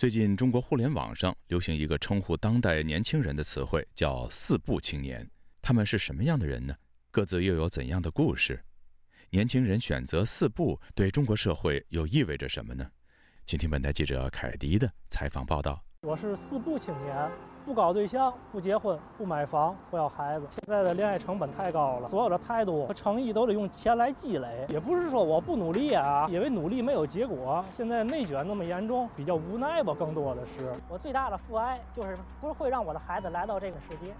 最近，中国互联网上流行一个称呼当代年轻人的词汇，叫“四不青年”。他们是什么样的人呢？各自又有怎样的故事？年轻人选择“四不”对中国社会又意味着什么呢？请听本台记者凯迪的采访报道。我是“四不青年”。不搞对象，不结婚，不买房，不要孩子。现在的恋爱成本太高了，所有的态度和诚意都得用钱来积累。也不是说我不努力啊，因为努力没有结果。现在内卷那么严重，比较无奈吧。更多的是，我最大的父爱就是不是会让我的孩子来到这个世界。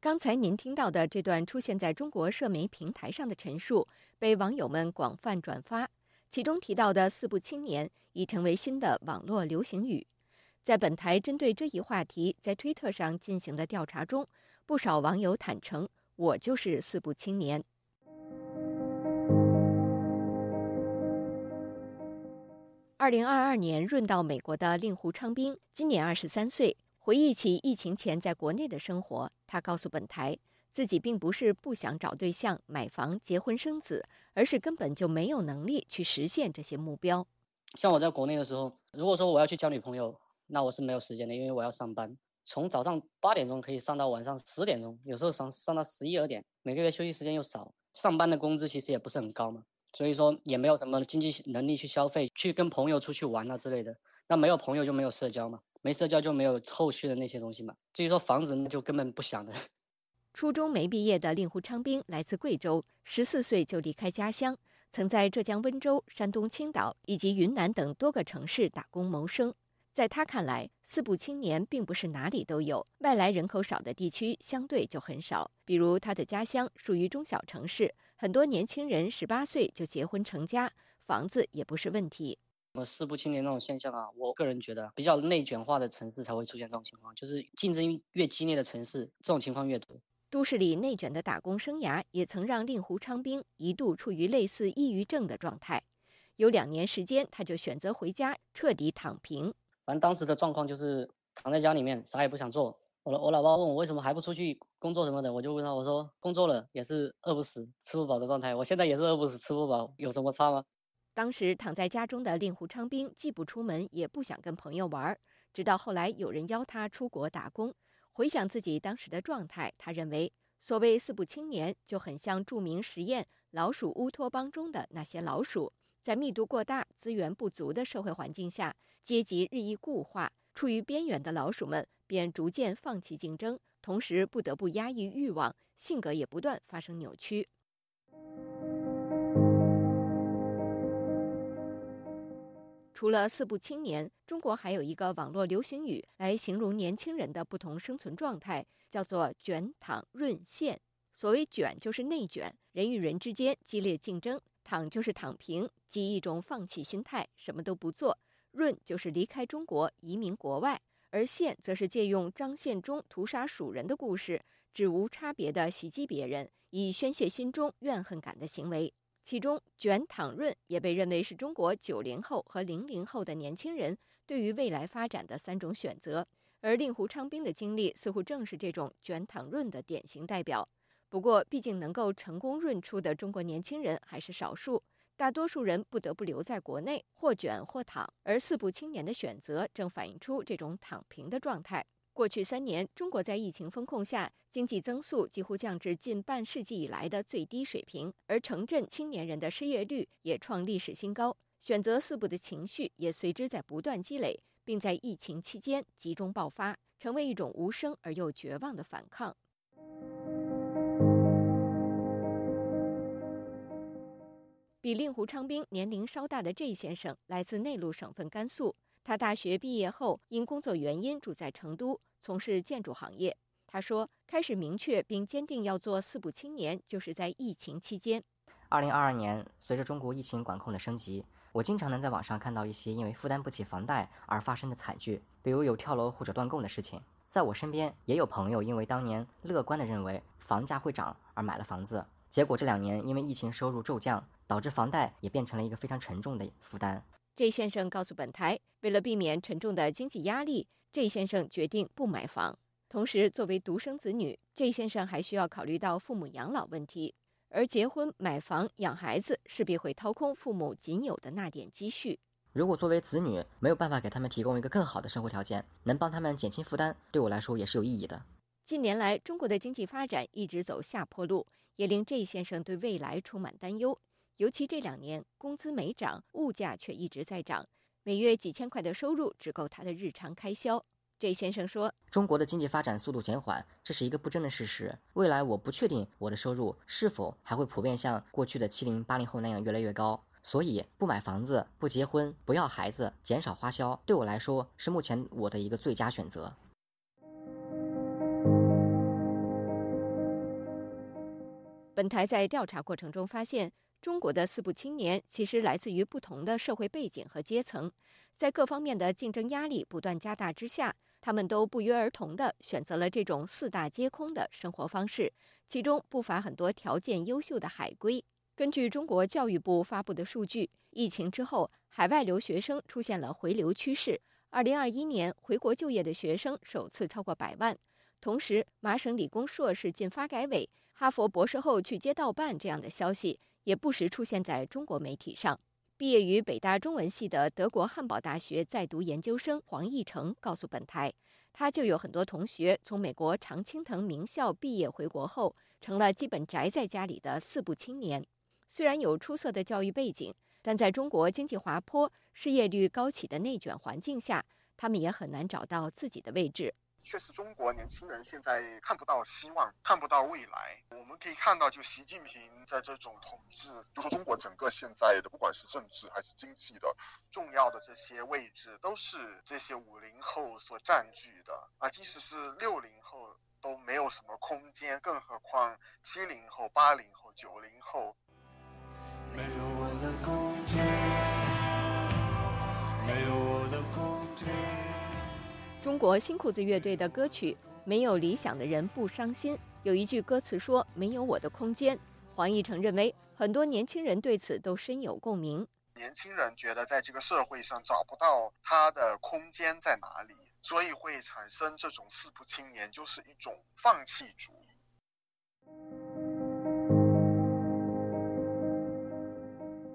刚才您听到的这段出现在中国社媒平台上的陈述，被网友们广泛转发，其中提到的“四不青年”已成为新的网络流行语。在本台针对这一话题在推特上进行的调查中，不少网友坦诚：“我就是四不青年。”二零二二年润到美国的令狐昌兵今年二十三岁，回忆起疫情前在国内的生活，他告诉本台，自己并不是不想找对象、买房、结婚生子，而是根本就没有能力去实现这些目标。像我在国内的时候，如果说我要去交女朋友，那我是没有时间的，因为我要上班，从早上八点钟可以上到晚上十点钟，有时候上上到十一二点，每个月休息时间又少，上班的工资其实也不是很高嘛，所以说也没有什么经济能力去消费，去跟朋友出去玩啊之类的。那没有朋友就没有社交嘛，没社交就没有后续的那些东西嘛。至于说房子，那就根本不想的。初中没毕业的令狐昌兵来自贵州，十四岁就离开家乡，曾在浙江温州、山东青岛以及云南等多个城市打工谋生。在他看来，四不青年并不是哪里都有，外来人口少的地区相对就很少。比如他的家乡属于中小城市，很多年轻人十八岁就结婚成家，房子也不是问题。呃，四不青年那种现象啊，我个人觉得比较内卷化的城市才会出现这种情况，就是竞争越激烈的城市，这种情况越多。都市里内卷的打工生涯，也曾让令狐昌兵一度处于类似抑郁症的状态，有两年时间，他就选择回家彻底躺平。反正当时的状况就是躺在家里面，啥也不想做。我我老爸问我为什么还不出去工作什么的，我就问他，我说工作了也是饿不死、吃不饱的状态。我现在也是饿不死、吃不饱，有什么差吗？当时躺在家中的令狐昌兵既不出门，也不想跟朋友玩。直到后来有人邀他出国打工，回想自己当时的状态，他认为所谓四不青年就很像著名实验老鼠乌托邦中的那些老鼠。在密度过大、资源不足的社会环境下，阶级日益固化，处于边缘的老鼠们便逐渐放弃竞争，同时不得不压抑欲望，性格也不断发生扭曲。除了“四不青年”，中国还有一个网络流行语来形容年轻人的不同生存状态，叫做“卷躺润现”。所谓“卷”，就是内卷，人与人之间激烈竞争。躺就是躺平，即一种放弃心态，什么都不做；润就是离开中国，移民国外；而现则是借用张献忠屠杀蜀人的故事，指无差别的袭击别人，以宣泄心中怨恨感的行为。其中，卷躺润也被认为是中国九零后和零零后的年轻人对于未来发展的三种选择。而令狐昌兵的经历似乎正是这种卷躺润的典型代表。不过，毕竟能够成功润出的中国年轻人还是少数，大多数人不得不留在国内，或卷或躺。而四不青年的选择正反映出这种躺平的状态。过去三年，中国在疫情风控下，经济增速几乎降至近半世纪以来的最低水平，而城镇青年人的失业率也创历史新高。选择四不的情绪也随之在不断积累，并在疫情期间集中爆发，成为一种无声而又绝望的反抗。比令狐昌兵年龄稍大的这先生来自内陆省份甘肃。他大学毕业后因工作原因住在成都，从事建筑行业。他说，开始明确并坚定要做四不青年，就是在疫情期间。二零二二年，随着中国疫情管控的升级，我经常能在网上看到一些因为负担不起房贷而发生的惨剧，比如有跳楼或者断供的事情。在我身边，也有朋友因为当年乐观地认为房价会涨而买了房子，结果这两年因为疫情收入骤降。导致房贷也变成了一个非常沉重的负担。这先生告诉本台，为了避免沉重的经济压力，这先生决定不买房。同时，作为独生子女，这先生还需要考虑到父母养老问题。而结婚、买房、养孩子，势必会掏空父母仅有的那点积蓄。如果作为子女没有办法给他们提供一个更好的生活条件，能帮他们减轻负担，对我来说也是有意义的。近年来，中国的经济发展一直走下坡路，也令这先生对未来充满担忧。尤其这两年，工资没涨，物价却一直在涨，每月几千块的收入只够他的日常开销。这先生说：“中国的经济发展速度减缓，这是一个不争的事实。未来我不确定我的收入是否还会普遍像过去的七零八零后那样越来越高。”所以，不买房子、不结婚、不要孩子、减少花销，对我来说是目前我的一个最佳选择。本台在调查过程中发现，中国的四部青年其实来自于不同的社会背景和阶层，在各方面的竞争压力不断加大之下，他们都不约而同地选择了这种四大皆空的生活方式，其中不乏很多条件优秀的海归。根据中国教育部发布的数据，疫情之后，海外留学生出现了回流趋势。二零二一年回国就业的学生首次超过百万。同时，麻省理工硕士进发改委，哈佛博士后去街道办这样的消息也不时出现在中国媒体上。毕业于北大中文系的德国汉堡大学在读研究生黄义成告诉本台，他就有很多同学从美国常青藤名校毕业回国后，成了基本宅在家里的四部青年。虽然有出色的教育背景，但在中国经济滑坡、失业率高企的内卷环境下，他们也很难找到自己的位置。确实，中国年轻人现在看不到希望，看不到未来。我们可以看到，就习近平在这种统治，就说中国整个现在的，不管是政治还是经济的重要的这些位置，都是这些五零后所占据的啊。即使是六零后都没有什么空间，更何况七零后、八零后、九零后。没有我的中国新裤子乐队的歌曲《没有理想的人不伤心》有一句歌词说：“没有我的空间。”黄义成认为，很多年轻人对此都深有共鸣。年轻人觉得在这个社会上找不到他的空间在哪里，所以会产生这种四不青年，就是一种放弃主义。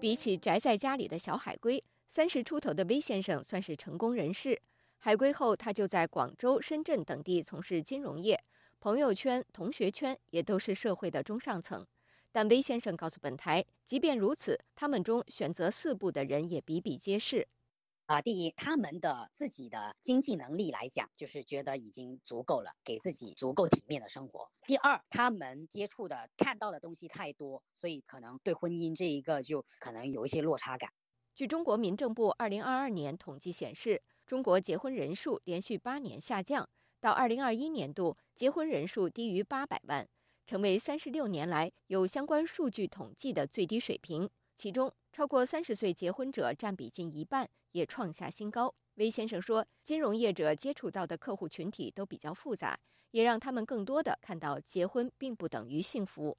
比起宅在家里的小海龟，三十出头的威先生算是成功人士。海归后，他就在广州、深圳等地从事金融业，朋友圈、同学圈也都是社会的中上层。但威先生告诉本台，即便如此，他们中选择四步的人也比比皆是。啊，第一，他们的自己的经济能力来讲，就是觉得已经足够了，给自己足够体面的生活。第二，他们接触的、看到的东西太多，所以可能对婚姻这一个就可能有一些落差感。据中国民政部二零二二年统计显示，中国结婚人数连续八年下降，到二零二一年度，结婚人数低于八百万，成为三十六年来有相关数据统计的最低水平。其中，超过三十岁结婚者占比近一半，也创下新高。威先生说，金融业者接触到的客户群体都比较复杂，也让他们更多的看到结婚并不等于幸福。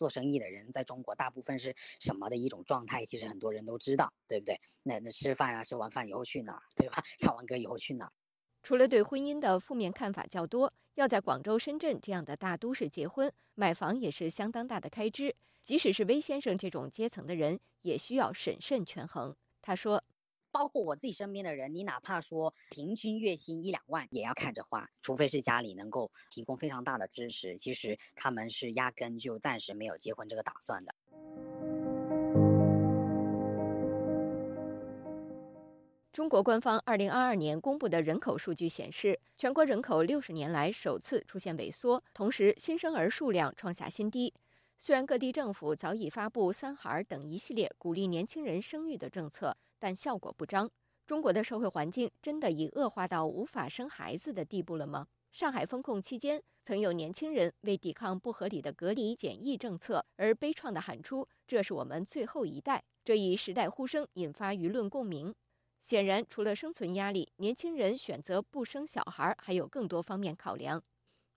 做生意的人在中国大部分是什么的一种状态？其实很多人都知道，对不对？那那吃饭啊，吃完饭以后去哪儿，对吧？唱完歌以后去哪儿？除了对婚姻的负面看法较多，要在广州、深圳这样的大都市结婚、买房也是相当大的开支。即使是威先生这种阶层的人，也需要审慎权衡。他说：“包括我自己身边的人，你哪怕说平均月薪一两万，也要看着花。除非是家里能够提供非常大的支持，其实他们是压根就暂时没有结婚这个打算的。”中国官方二零二二年公布的人口数据显示，全国人口六十年来首次出现萎缩，同时新生儿数量创下新低。虽然各地政府早已发布“三孩”等一系列鼓励年轻人生育的政策，但效果不彰。中国的社会环境真的已恶化到无法生孩子的地步了吗？上海封控期间，曾有年轻人为抵抗不合理的隔离检疫政策而悲怆地喊出：“这是我们最后一代。”这一时代呼声引发舆论共鸣。显然，除了生存压力，年轻人选择不生小孩还有更多方面考量。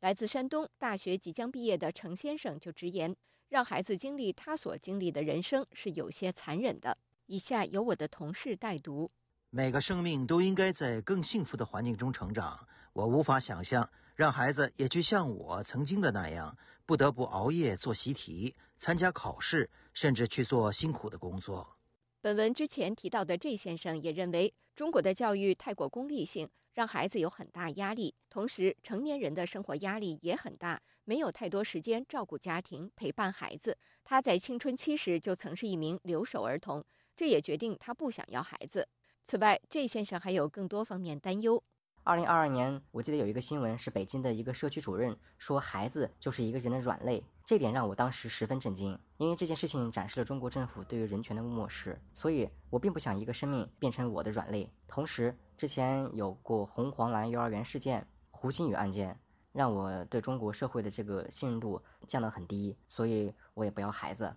来自山东大学即将毕业的程先生就直言。让孩子经历他所经历的人生是有些残忍的。以下由我的同事代读：每个生命都应该在更幸福的环境中成长。我无法想象让孩子也去像我曾经的那样，不得不熬夜做习题、参加考试，甚至去做辛苦的工作。本文之前提到的这先生也认为，中国的教育太过功利性，让孩子有很大压力。同时，成年人的生活压力也很大，没有太多时间照顾家庭、陪伴孩子。他在青春期时就曾是一名留守儿童，这也决定他不想要孩子。此外，这先生还有更多方面担忧。二零二二年，我记得有一个新闻是北京的一个社区主任说，孩子就是一个人的软肋，这点让我当时十分震惊，因为这件事情展示了中国政府对于人权的漠视。所以我并不想一个生命变成我的软肋。同时，之前有过红黄蓝幼儿园事件、胡鑫宇案件，让我对中国社会的这个信任度降得很低，所以我也不要孩子。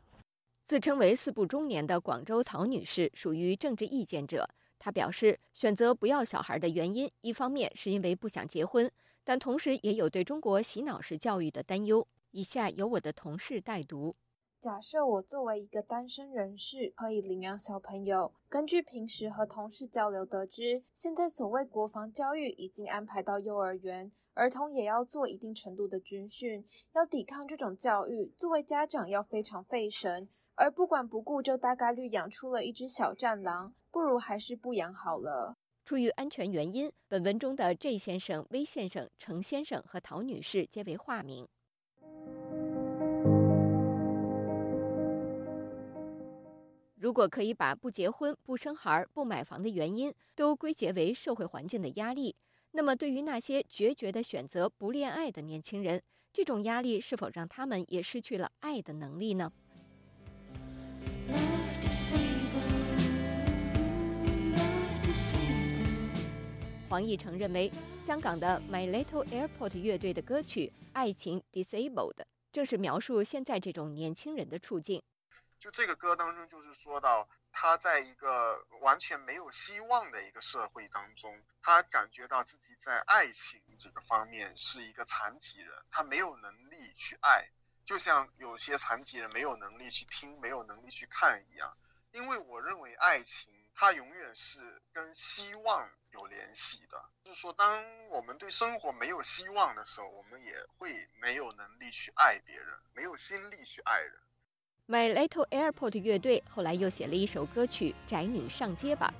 自称为“四不中年”的广州曹女士属于政治意见者。她表示，选择不要小孩的原因，一方面是因为不想结婚，但同时也有对中国洗脑式教育的担忧。以下由我的同事代读：假设我作为一个单身人士，可以领养小朋友。根据平时和同事交流得知，现在所谓国防教育已经安排到幼儿园，儿童也要做一定程度的军训。要抵抗这种教育，作为家长要非常费神，而不管不顾就大概率养出了一只小战狼。不如还是不养好了。出于安全原因，本文中的 J 先生、V 先生、程先生和陶女士皆为化名。如果可以把不结婚、不生孩、不买房的原因都归结为社会环境的压力，那么对于那些决绝的选择不恋爱的年轻人，这种压力是否让他们也失去了爱的能力呢？黄义成认为，香港的 My Little Airport 乐队的歌曲《爱情 Disabled》正是描述现在这种年轻人的处境。就这个歌当中，就是说到他在一个完全没有希望的一个社会当中，他感觉到自己在爱情这个方面是一个残疾人，他没有能力去爱，就像有些残疾人没有能力去听、没有能力去看一样。因为我认为爱情。它永远是跟希望有联系的，就是说，当我们对生活没有希望的时候，我们也会没有能力去爱别人，没有心力去爱人。My Little Airport 乐队后来又写了一首歌曲《宅女上街吧》。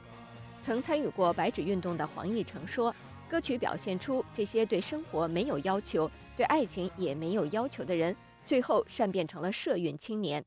曾参与过白纸运动的黄义成说，歌曲表现出这些对生活没有要求、对爱情也没有要求的人，最后善变成了社运青年。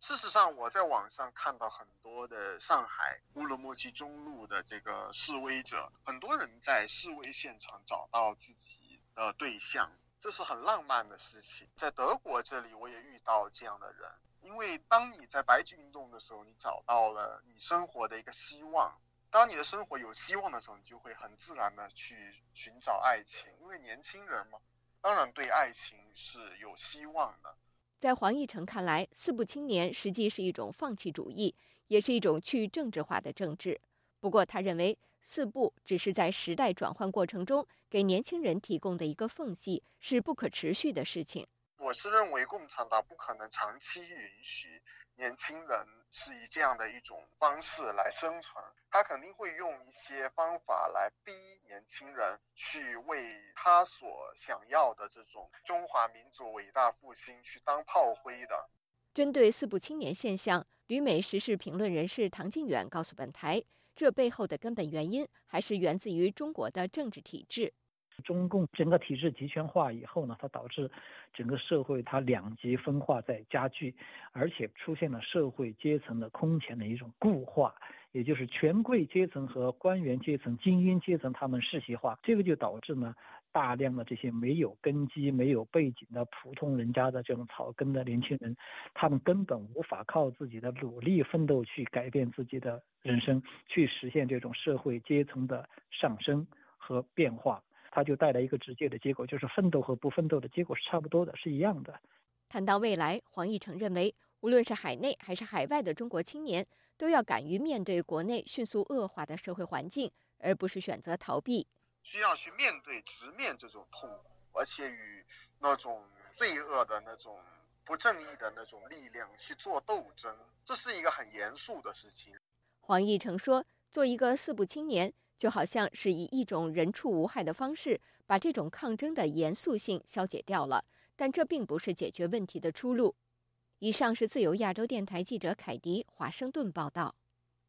事实上，我在网上看到很多的上海乌鲁木齐中路的这个示威者，很多人在示威现场找到自己的对象，这是很浪漫的事情。在德国这里，我也遇到这样的人，因为当你在白纸运动的时候，你找到了你生活的一个希望。当你的生活有希望的时候，你就会很自然的去寻找爱情，因为年轻人嘛，当然对爱情是有希望的。在黄毅成看来，四不青年实际是一种放弃主义，也是一种去政治化的政治。不过，他认为四不只是在时代转换过程中给年轻人提供的一个缝隙，是不可持续的事情。我是认为，共产党不可能长期允许年轻人。是以这样的一种方式来生存，他肯定会用一些方法来逼年轻人去为他所想要的这种中华民族伟大复兴去当炮灰的。针对四不青年现象，旅美时事评论人士唐靖远告诉本台，这背后的根本原因还是源自于中国的政治体制。中共整个体制集权化以后呢，它导致整个社会它两极分化在加剧，而且出现了社会阶层的空前的一种固化，也就是权贵阶层和官员阶层、精英阶层他们世袭化，这个就导致呢大量的这些没有根基、没有背景的普通人家的这种草根的年轻人，他们根本无法靠自己的努力奋斗去改变自己的人生，去实现这种社会阶层的上升和变化。它就带来一个直接的结果，就是奋斗和不奋斗的结果是差不多的，是一样的。谈到未来，黄义成认为，无论是海内还是海外的中国青年，都要敢于面对国内迅速恶化的社会环境，而不是选择逃避。需要去面对、直面这种痛苦，而且与那种罪恶的那种不正义的那种力量去做斗争，这是一个很严肃的事情。黄义成说：“做一个四不青年。”就好像是以一种人畜无害的方式，把这种抗争的严肃性消解掉了，但这并不是解决问题的出路。以上是自由亚洲电台记者凯迪华盛顿报道。